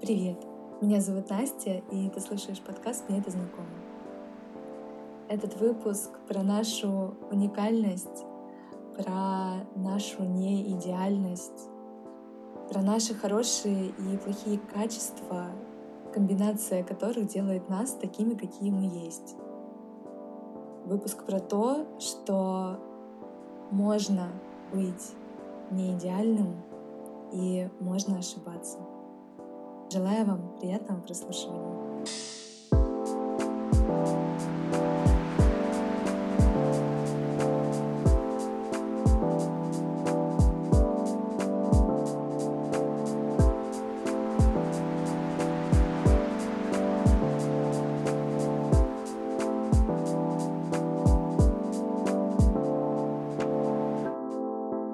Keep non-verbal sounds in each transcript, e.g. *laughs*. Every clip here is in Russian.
Привет! Меня зовут Настя, и ты слушаешь подкаст «Мне это знакомо». Этот выпуск про нашу уникальность, про нашу неидеальность, про наши хорошие и плохие качества, комбинация которых делает нас такими, какие мы есть. Выпуск про то, что можно быть не идеальным и можно ошибаться. Желаю вам приятного прослушивания.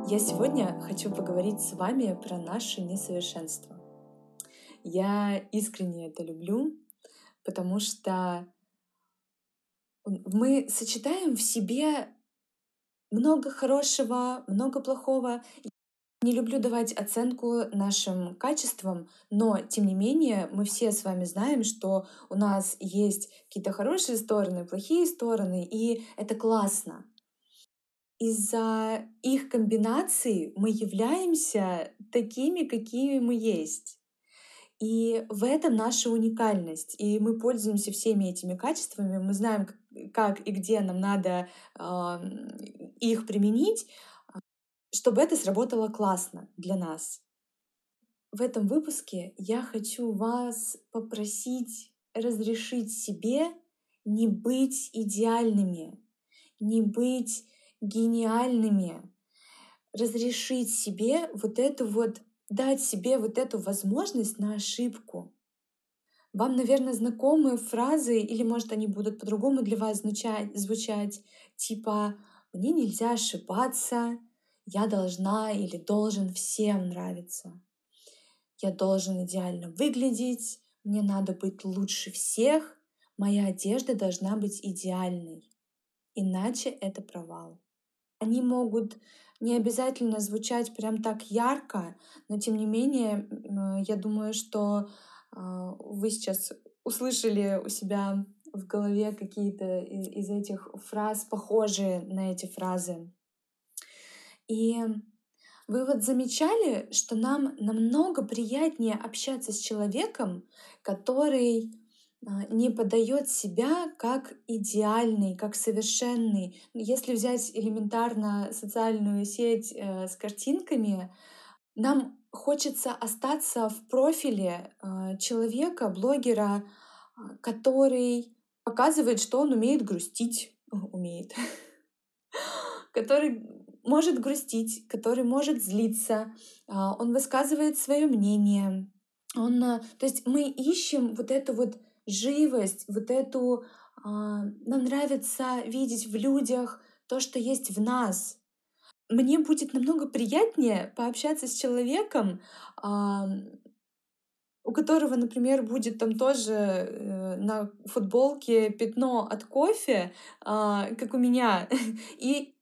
Я сегодня хочу поговорить с вами про наше несовершенство. Я искренне это люблю, потому что мы сочетаем в себе много хорошего, много плохого. Не люблю давать оценку нашим качествам, но тем не менее мы все с вами знаем, что у нас есть какие-то хорошие стороны, плохие стороны, и это классно. Из-за их комбинаций мы являемся такими, какими мы есть. И в этом наша уникальность. И мы пользуемся всеми этими качествами, мы знаем, как и где нам надо э, их применить, чтобы это сработало классно для нас. В этом выпуске я хочу вас попросить разрешить себе не быть идеальными, не быть гениальными, разрешить себе вот эту вот дать себе вот эту возможность на ошибку. Вам, наверное, знакомы фразы, или, может, они будут по-другому для вас звучать, звучать, типа «мне нельзя ошибаться», «я должна или должен всем нравиться», «я должен идеально выглядеть», «мне надо быть лучше всех», «моя одежда должна быть идеальной», иначе это провал. Они могут не обязательно звучать прям так ярко, но тем не менее, я думаю, что а, вы сейчас услышали у себя в голове какие-то из этих фраз, похожие на эти фразы. И вы вот замечали, что нам намного приятнее общаться с человеком, который не подает себя как идеальный, как совершенный. Если взять элементарно социальную сеть э, с картинками, нам хочется остаться в профиле э, человека, блогера, а, который показывает, что он умеет грустить, умеет, *laughs* который может грустить, который может злиться, а, он высказывает свое мнение. Он, то есть мы ищем вот эту вот живость, вот эту... А, нам нравится видеть в людях то, что есть в нас. Мне будет намного приятнее пообщаться с человеком, а, у которого, например, будет там тоже э, на футболке пятно от кофе, а, как у меня, *laughs* и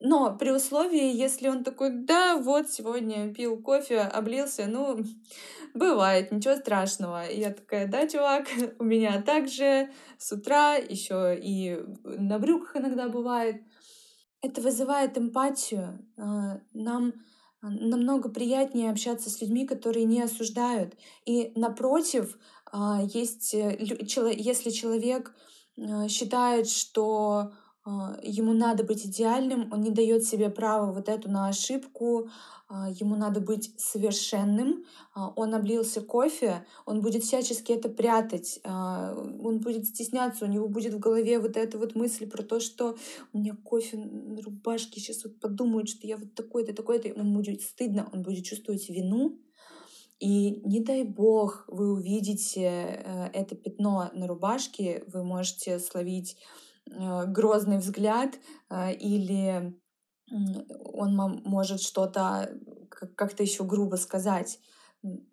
но при условии, если он такой, да, вот сегодня пил кофе, облился, ну, *laughs* бывает, ничего страшного. И я такая, да, чувак, *laughs* у меня также с утра еще и на брюках иногда бывает. Это вызывает эмпатию. А, нам намного приятнее общаться с людьми, которые не осуждают. И напротив, а, есть, э, если человек считает, что а, ему надо быть идеальным, он не дает себе права вот эту на ошибку, а, ему надо быть совершенным, а, он облился кофе, он будет всячески это прятать, он будет стесняться, у него будет в голове вот эта вот мысль про то, что у меня кофе на рубашке, сейчас вот подумают, что я вот такой-то, такой-то, ему будет стыдно, он будет чувствовать вину, и не дай бог вы увидите э, это пятно на рубашке, вы можете словить грозный взгляд э, или он может что-то как-то еще грубо сказать.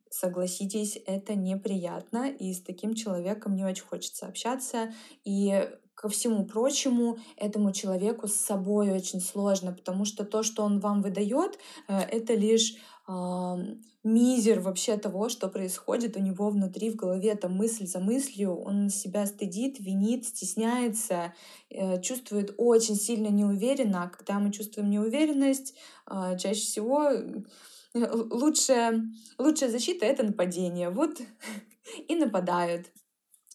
Согласитесь, это неприятно, и с таким человеком не очень хочется общаться. И ко всему прочему, этому человеку с собой очень сложно, потому что то, что он вам выдает, э, это лишь мизер вообще того, что происходит у него внутри в голове, там мысль за мыслью, он себя стыдит, винит, стесняется, э, чувствует очень сильно неуверенно, а когда мы чувствуем неуверенность, а, чаще всего э, лучшая, лучшая защита — это нападение. Вот *laughs* и нападают.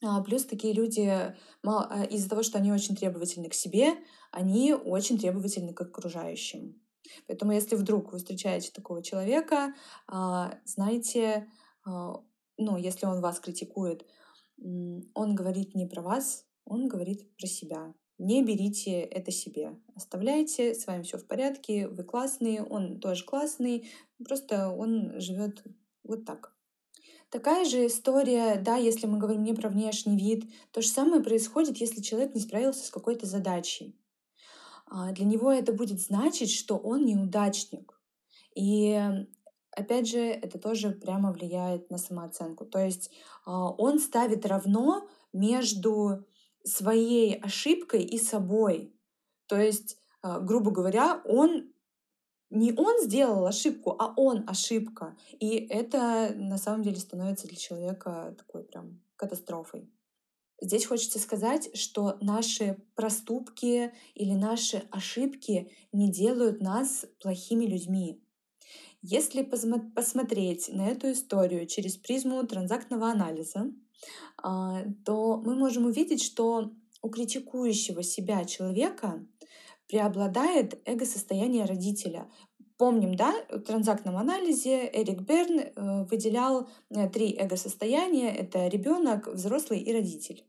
А, плюс такие люди а, из-за того, что они очень требовательны к себе, они очень требовательны к окружающим. Поэтому если вдруг вы встречаете такого человека, а, знаете, а, ну, если он вас критикует, он говорит не про вас, он говорит про себя. Не берите это себе. Оставляйте, с вами все в порядке, вы классные, он тоже классный, просто он живет вот так. Такая же история, да, если мы говорим не про внешний вид, то же самое происходит, если человек не справился с какой-то задачей. А, для него это будет значить, что он неудачник. И опять же, это тоже прямо влияет на самооценку. То есть а, он ставит равно между своей ошибкой и собой. То есть, а, грубо говоря, он не он сделал ошибку, а он ошибка. И это на самом деле становится для человека такой прям катастрофой. Здесь хочется сказать, что наши проступки или наши ошибки не делают нас плохими людьми. Если посмотреть на эту историю через призму транзактного анализа, а, то мы можем увидеть, что у критикующего себя человека преобладает эго-состояние родителя. Помним, да, в транзактном анализе Эрик Берн э, выделял э, три эго-состояния. Это ребенок, взрослый и родитель.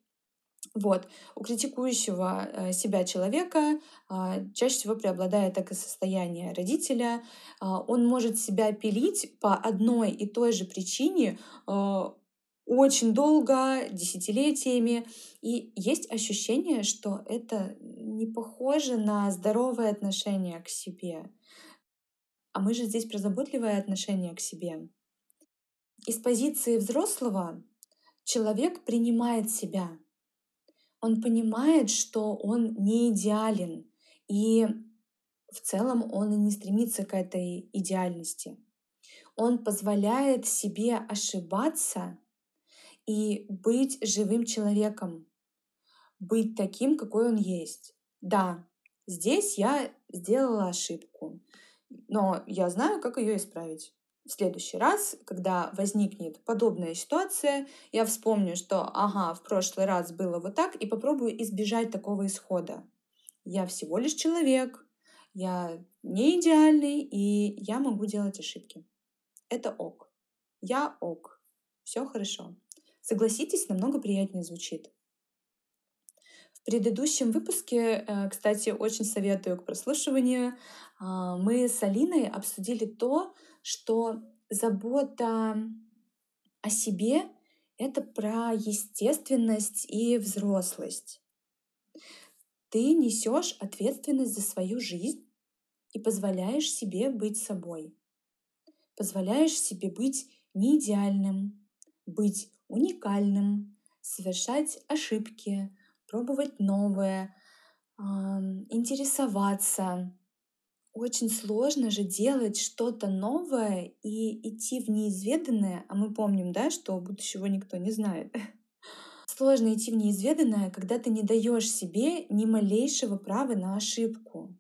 Вот. У критикующего э, себя человека а, чаще всего преобладает такое состояние родителя. А, он может себя пилить по одной и той же причине а, очень долго, десятилетиями. И есть ощущение, что это не похоже на здоровое отношение к себе. А мы же здесь про заботливое отношение к себе. Из позиции взрослого человек принимает себя — он понимает, что он не идеален, и в целом он и не стремится к этой идеальности. Он позволяет себе ошибаться и быть живым человеком, быть таким, какой он есть. Да, здесь я сделала ошибку, но я знаю, как ее исправить в следующий раз, когда возникнет подобная ситуация, я вспомню, что ага, в прошлый раз было вот так, и попробую избежать такого исхода. Я всего лишь человек, я не идеальный, и я могу делать ошибки. Это ок. Я ок. Все хорошо. Согласитесь, намного приятнее звучит. В предыдущем выпуске, э, кстати, очень советую к прослушиванию, а, мы с Алиной обсудили то, что забота о себе — это про естественность и взрослость. Ты несешь ответственность за свою жизнь и позволяешь себе быть собой. Позволяешь себе быть неидеальным, быть уникальным, совершать ошибки, пробовать новое, интересоваться, очень сложно же делать что-то новое и идти в неизведанное, а мы помним, да, что будущего никто не знает. *laughs* Сложно идти в неизведанное, когда ты не даешь себе ни малейшего права на ошибку.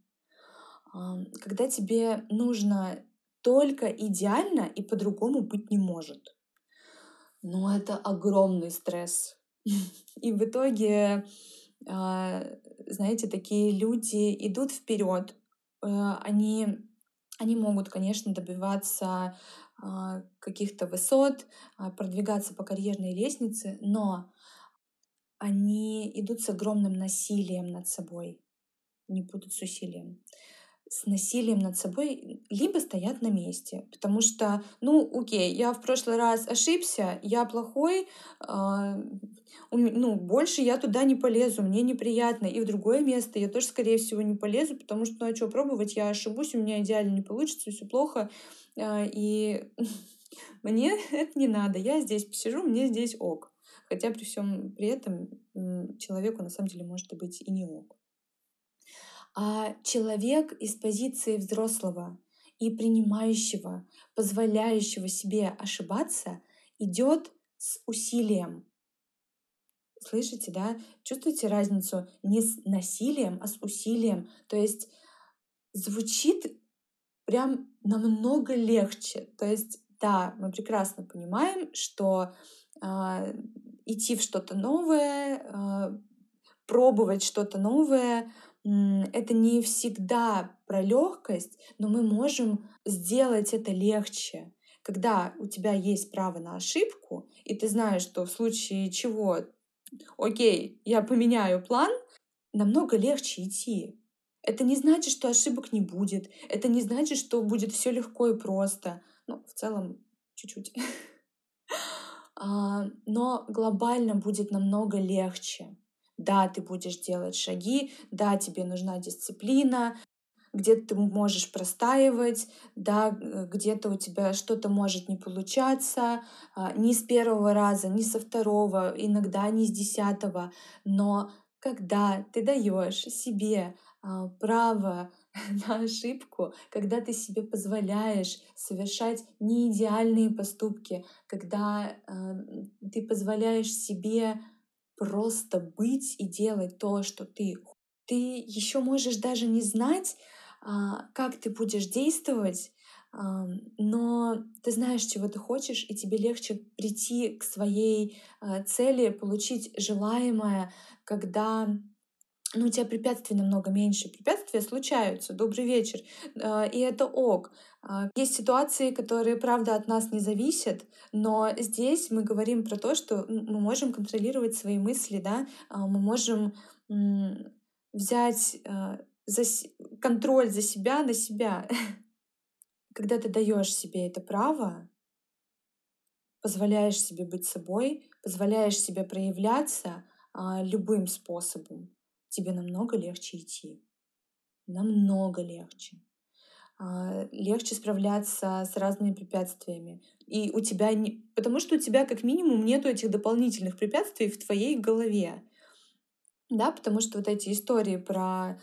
Когда тебе нужно только идеально и по-другому быть не может. Но это огромный стресс. *laughs* И в итоге, а, знаете, такие люди идут вперед, они, они могут, конечно, добиваться а, каких-то высот, а, продвигаться по карьерной лестнице, но они идут с огромным насилием над собой, не будут с усилием с насилием над собой, либо стоят на месте. Потому что, ну, окей, я в прошлый раз ошибся, я плохой, э, ну, больше я туда не полезу, мне неприятно. И в другое место я тоже, скорее всего, не полезу, потому что, ну, а что пробовать, я ошибусь, у меня идеально не получится, все плохо. Э, и *laughs* мне *laughs* это не надо, я здесь посижу, мне здесь ок. Хотя при всем при этом человеку на самом деле может быть и не ок. А человек из позиции взрослого и принимающего, позволяющего себе ошибаться, идет с усилием. Слышите, да? Чувствуете разницу не с насилием, а с усилием. То есть звучит прям намного легче. То есть, да, мы прекрасно понимаем, что э, идти в что-то новое, э, пробовать что-то новое, это не всегда про легкость, но мы можем сделать это легче. Когда у тебя есть право на ошибку, и ты знаешь, что в случае чего, окей, я поменяю план, намного легче идти. Это не значит, что ошибок не будет. Это не значит, что будет все легко и просто. Ну, в целом, чуть-чуть. *laughs* А, но глобально будет намного легче. Да, ты будешь делать шаги, да, тебе нужна дисциплина, где-то ты можешь простаивать, да, где-то у тебя что-то может не получаться, а, ни с первого раза, ни со второго, иногда не с десятого, но когда ты даешь себе а, право *laughs* на ошибку, когда ты себе позволяешь совершать неидеальные поступки, когда э, ты позволяешь себе просто быть и делать то, что ты. Ты еще можешь даже не знать, э, как ты будешь действовать, но ты знаешь, чего ты хочешь, и тебе легче прийти к своей э, цели, получить желаемое, когда ну, у тебя препятствий намного меньше. Препятствия случаются. Добрый вечер. А, и это ок. А, есть ситуации, которые, правда, от нас не зависят, но здесь мы говорим про то, что мы можем контролировать свои мысли, да, а, мы можем взять за контроль за себя на себя. *laughs* Когда ты даешь себе это право, позволяешь себе быть собой, позволяешь себе проявляться любым способом, тебе намного легче идти. Намного легче. А, легче справляться с разными препятствиями. И у тебя не... Потому что у тебя как минимум нету этих дополнительных препятствий в твоей голове. Да, потому что вот эти истории про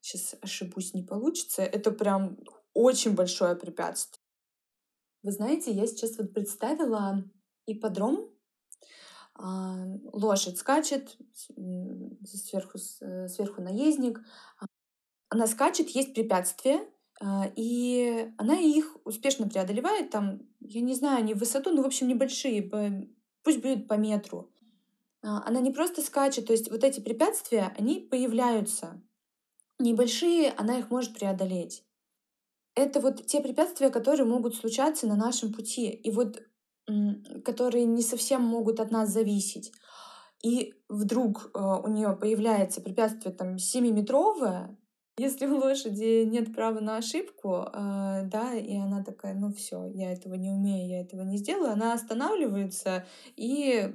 сейчас ошибусь, не получится, это прям очень большое препятствие. Вы знаете, я сейчас вот представила ипподром, а, лошадь скачет, сверху, э, сверху наездник. А, она скачет, есть препятствия, а, и она их успешно преодолевает, там, я не знаю, не в высоту, но, в общем, небольшие, пусть будет по метру. Она не просто скачет, то есть вот эти препятствия, они появляются. Небольшие, она их может преодолеть. Это вот те препятствия, которые могут случаться на нашем пути. И вот которые не совсем могут от нас зависеть. И вдруг э, у нее появляется препятствие там 7-метровое, если у лошади нет права на ошибку, э, да, и она такая, ну все, я этого не умею, я этого не сделаю, она останавливается и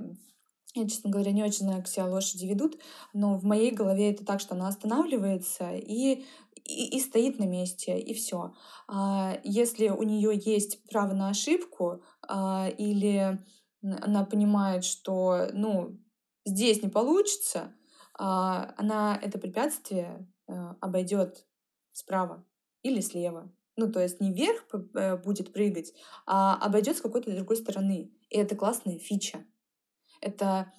я, честно говоря, не очень знаю, как себя лошади ведут, но в моей голове это так, что она останавливается и, и, и стоит на месте, и все. А если у нее есть право на ошибку, или она понимает, что ну, здесь не получится, а, она это препятствие а, обойдет справа или слева. Ну, то есть не вверх э, будет прыгать, а обойдет с какой-то другой стороны. И это классная фича. Это,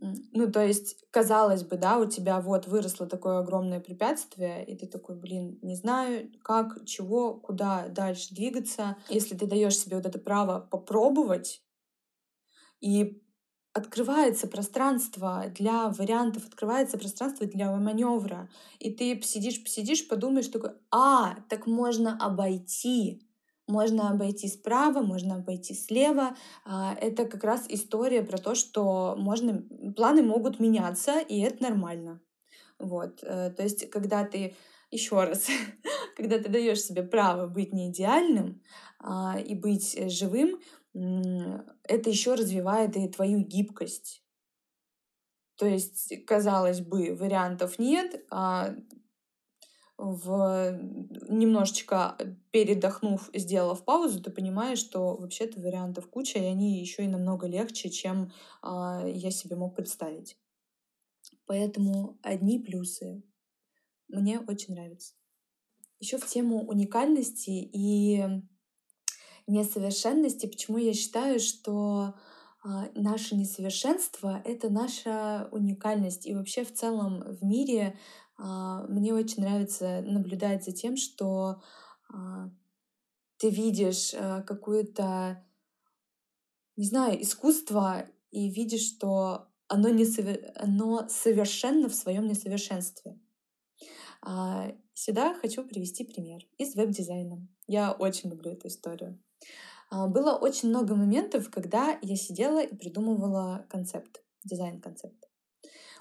ну, то есть, казалось бы, да, у тебя вот выросло такое огромное препятствие, и ты такой, блин, не знаю, как, чего, куда дальше двигаться. Если ты даешь себе вот это право попробовать, и открывается пространство для вариантов, открывается пространство для маневра. И ты сидишь, посидишь, подумаешь такой, а, так можно обойти. Можно обойти справа, можно обойти слева. А, это как раз история про то, что можно, планы могут меняться, и это нормально. Вот. Э, то есть, когда ты еще раз, *laughs* когда ты даешь себе право быть не идеальным а, и быть э, живым, это еще развивает и твою гибкость. То есть, казалось бы, вариантов нет, а в немножечко передохнув, сделав паузу, ты понимаешь, что вообще-то вариантов куча, и они еще и намного легче, чем а, я себе мог представить. Поэтому одни плюсы. Мне очень нравится. Еще в тему уникальности и несовершенности, почему я считаю, что а, наше несовершенство — это наша уникальность. И вообще в целом в мире мне очень нравится наблюдать за тем, что а, ты видишь какое-то, не знаю, искусство и видишь, что оно, не совер... оно совершенно в своем несовершенстве. Сюда хочу привести пример из веб-дизайна. Я очень люблю эту историю. Было очень много моментов, когда я сидела и придумывала концепт, дизайн-концепт.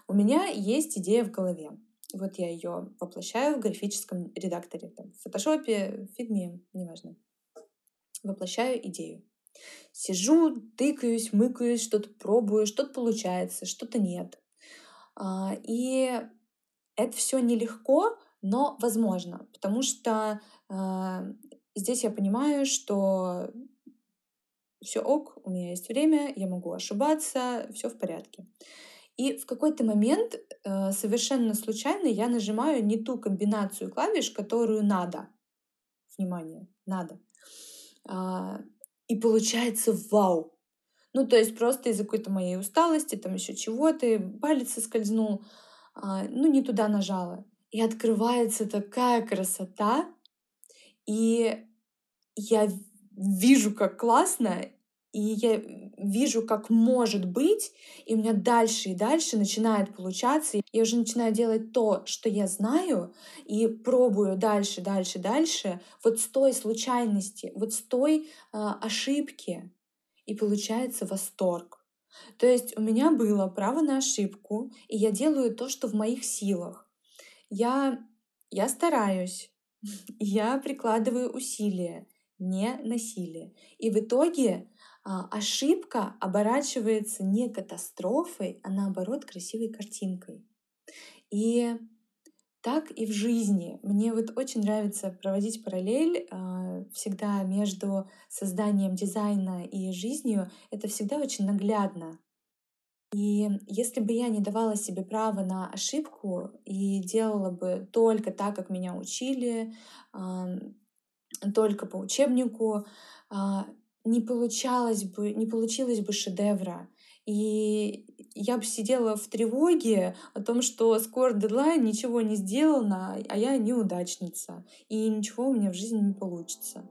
У меня есть идея в голове. Вот я ее воплощаю в графическом редакторе, там, в фотошопе, в фигме, неважно. Воплощаю идею. Сижу, тыкаюсь, мыкаюсь, что-то пробую, что-то получается, что-то нет. И это все нелегко, но возможно, потому что здесь я понимаю, что все ок, у меня есть время, я могу ошибаться, все в порядке. И в какой-то момент э, совершенно случайно я нажимаю не ту комбинацию клавиш, которую надо. Внимание, надо. А, и получается вау. Ну, то есть просто из-за какой-то моей усталости, там еще чего-то, палец соскользнул, а, ну, не туда нажала. И открывается такая красота, и я вижу, как классно, и я вижу, как может быть, и у меня дальше и дальше начинает получаться. Я уже начинаю делать то, что я знаю, и пробую дальше, дальше, дальше, вот с той случайности, вот с той э, ошибки, и получается восторг. То есть у меня было право на ошибку, и я делаю то, что в моих силах. Я, я стараюсь, *laughs* я прикладываю усилия, не насилие. И в итоге ошибка оборачивается не катастрофой, а наоборот красивой картинкой. И так и в жизни. Мне вот очень нравится проводить параллель э, всегда между созданием дизайна и жизнью. Это всегда очень наглядно. И если бы я не давала себе право на ошибку и делала бы только так, как меня учили, только по учебнику, э, не получалось бы, не получилось бы шедевра. И я бы сидела в тревоге о том, что скоро дедлайн, ничего не сделано, а я неудачница, и ничего у меня в жизни не получится.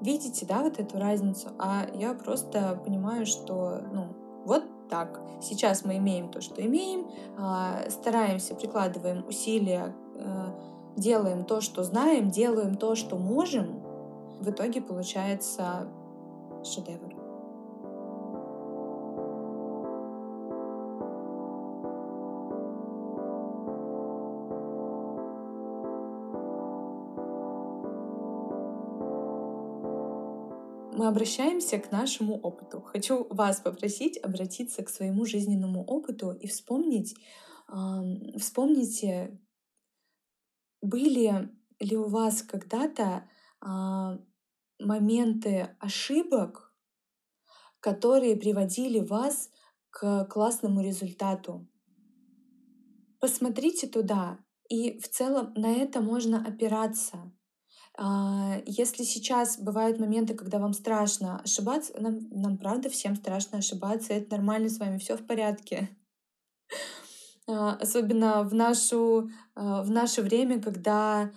Видите, да, вот эту разницу? А я просто понимаю, что, ну, вот так. Сейчас мы имеем то, что имеем, а, стараемся, прикладываем усилия, э, делаем то, что знаем, делаем то, что можем. В итоге получается шедевр. мы обращаемся к нашему опыту. Хочу вас попросить обратиться к своему жизненному опыту и вспомнить, э, вспомните, были ли у вас когда-то э, моменты ошибок, которые приводили вас к классному результату. Посмотрите туда, и в целом на это можно опираться. А, если сейчас бывают моменты, когда вам страшно ошибаться, нам, нам правда всем страшно ошибаться, это нормально с вами, все в порядке. А, особенно в, нашу, а, в наше время, когда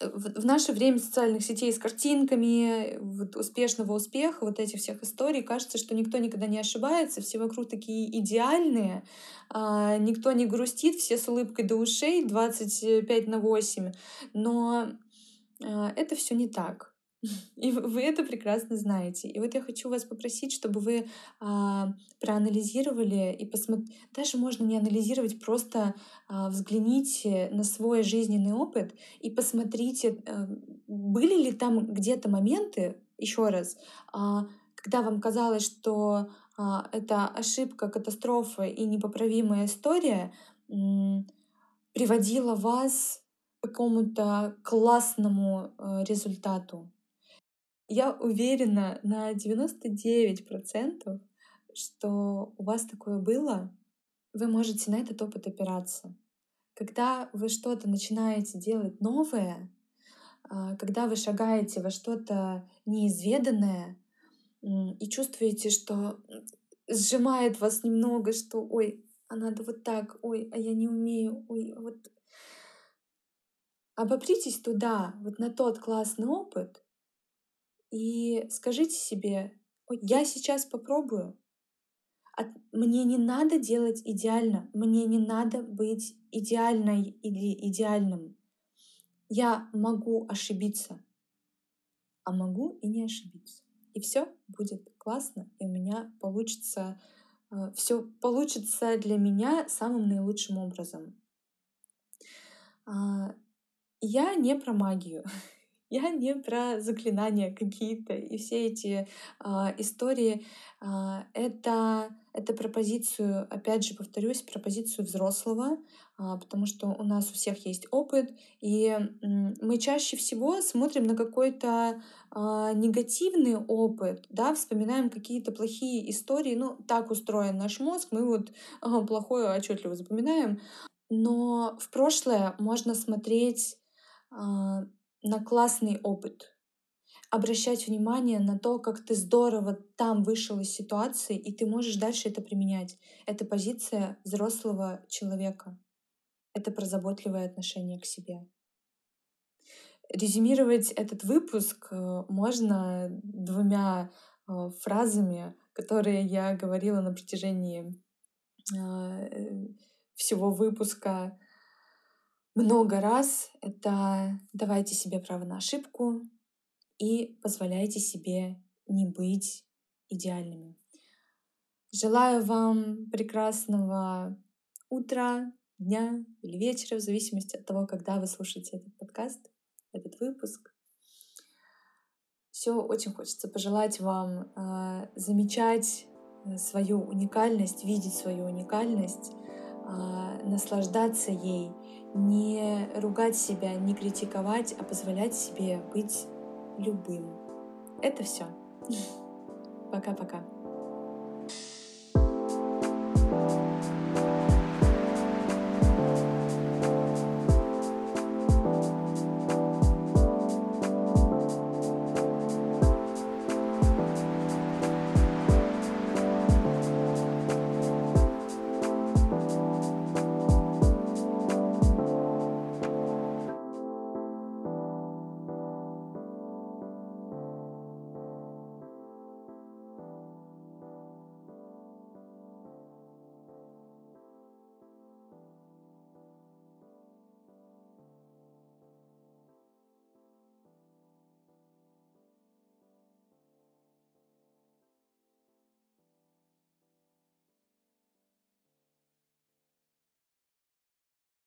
в наше время социальных сетей с картинками, вот успешного успеха, вот этих всех историй, кажется, что никто никогда не ошибается, все вокруг такие идеальные, а, никто не грустит, все с улыбкой до ушей, 25 на 8, но а, это все не так. И вы это прекрасно знаете. И вот я хочу вас попросить, чтобы вы а, проанализировали и посмотрели. Даже можно не анализировать, просто а, взгляните на свой жизненный опыт и посмотрите, а, были ли там где-то моменты, еще раз, а, когда вам казалось, что а, это ошибка, катастрофа и непоправимая история. приводила вас к какому-то классному э, результату. Я уверена на 99%, что у вас такое было, вы можете на этот опыт опираться. Когда вы что-то начинаете делать новое, а, когда вы шагаете во что-то неизведанное и чувствуете, что сжимает вас немного, что ой, а надо вот так, ой, а я не умею, ой, а вот обопритесь туда, вот на тот классный опыт, и скажите себе, я сейчас попробую. Мне не надо делать идеально, мне не надо быть идеальной или идеальным. Я могу ошибиться, а могу и не ошибиться. И все будет классно, и у меня получится, э, все получится для меня самым наилучшим образом. А, я не про магию. *laughs* Я не про заклинания какие-то и все эти а, истории. А, это, это про позицию, опять же, повторюсь, про позицию взрослого, а, потому что у нас у всех есть опыт, и м, мы чаще всего смотрим на какой-то а, негативный опыт, да, вспоминаем какие-то плохие истории. Ну, так устроен наш мозг, мы вот а, плохое отчетливо запоминаем. Но в прошлое можно смотреть на классный опыт, обращать внимание на то, как ты здорово там вышел из ситуации, и ты можешь дальше это применять. Это позиция взрослого человека. Это про заботливое отношение к себе. Резюмировать этот выпуск э, можно двумя э, фразами, которые я говорила на протяжении э, всего выпуска много раз. Это давайте себе право на ошибку и позволяйте себе не быть идеальными. Желаю вам прекрасного утра, дня или вечера, в зависимости от того, когда вы слушаете этот подкаст, этот выпуск. Все очень хочется пожелать вам э, замечать свою уникальность, видеть свою уникальность, э, наслаждаться ей, не ругать себя, не критиковать, а позволять себе быть любым. Это все. Пока-пока.